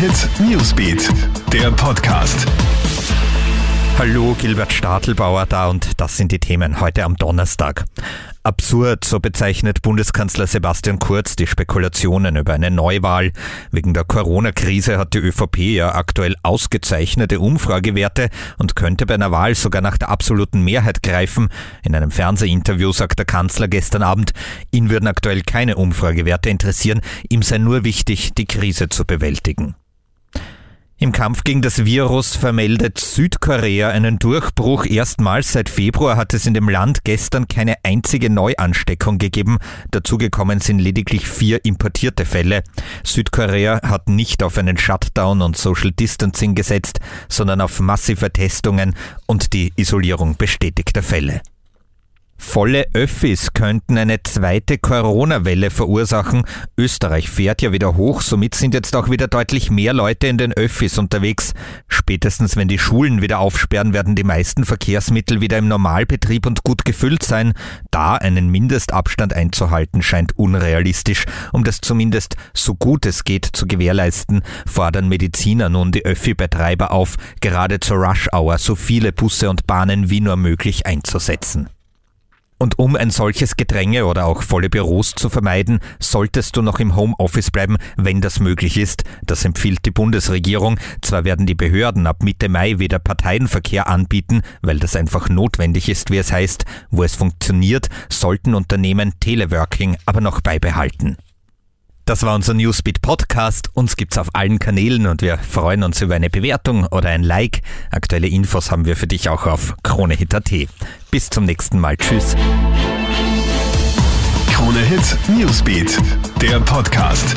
Hit Newsbeat, der Podcast. Hallo, Gilbert Stadelbauer da und das sind die Themen heute am Donnerstag. Absurd, so bezeichnet Bundeskanzler Sebastian Kurz die Spekulationen über eine Neuwahl. Wegen der Corona-Krise hat die ÖVP ja aktuell ausgezeichnete Umfragewerte und könnte bei einer Wahl sogar nach der absoluten Mehrheit greifen. In einem Fernsehinterview sagt der Kanzler gestern Abend, ihn würden aktuell keine Umfragewerte interessieren, ihm sei nur wichtig, die Krise zu bewältigen. Im Kampf gegen das Virus vermeldet Südkorea einen Durchbruch. Erstmals seit Februar hat es in dem Land gestern keine einzige Neuansteckung gegeben. Dazugekommen sind lediglich vier importierte Fälle. Südkorea hat nicht auf einen Shutdown und Social Distancing gesetzt, sondern auf massive Testungen und die Isolierung bestätigter Fälle. Volle Öffis könnten eine zweite Corona-Welle verursachen. Österreich fährt ja wieder hoch, somit sind jetzt auch wieder deutlich mehr Leute in den Öffis unterwegs. Spätestens wenn die Schulen wieder aufsperren, werden die meisten Verkehrsmittel wieder im Normalbetrieb und gut gefüllt sein. Da einen Mindestabstand einzuhalten scheint unrealistisch. Um das zumindest so gut es geht zu gewährleisten, fordern Mediziner nun die Öffi-Betreiber auf, gerade zur Rush-Hour so viele Busse und Bahnen wie nur möglich einzusetzen. Und um ein solches Gedränge oder auch volle Büros zu vermeiden, solltest du noch im Homeoffice bleiben, wenn das möglich ist. Das empfiehlt die Bundesregierung. Zwar werden die Behörden ab Mitte Mai wieder Parteienverkehr anbieten, weil das einfach notwendig ist, wie es heißt. Wo es funktioniert, sollten Unternehmen Teleworking aber noch beibehalten. Das war unser Newsbeat Podcast. Uns gibt's auf allen Kanälen und wir freuen uns über eine Bewertung oder ein Like. Aktuelle Infos haben wir für dich auch auf KroneHit.at. Bis zum nächsten Mal. Tschüss. Krone Hit Newsbeat, der Podcast.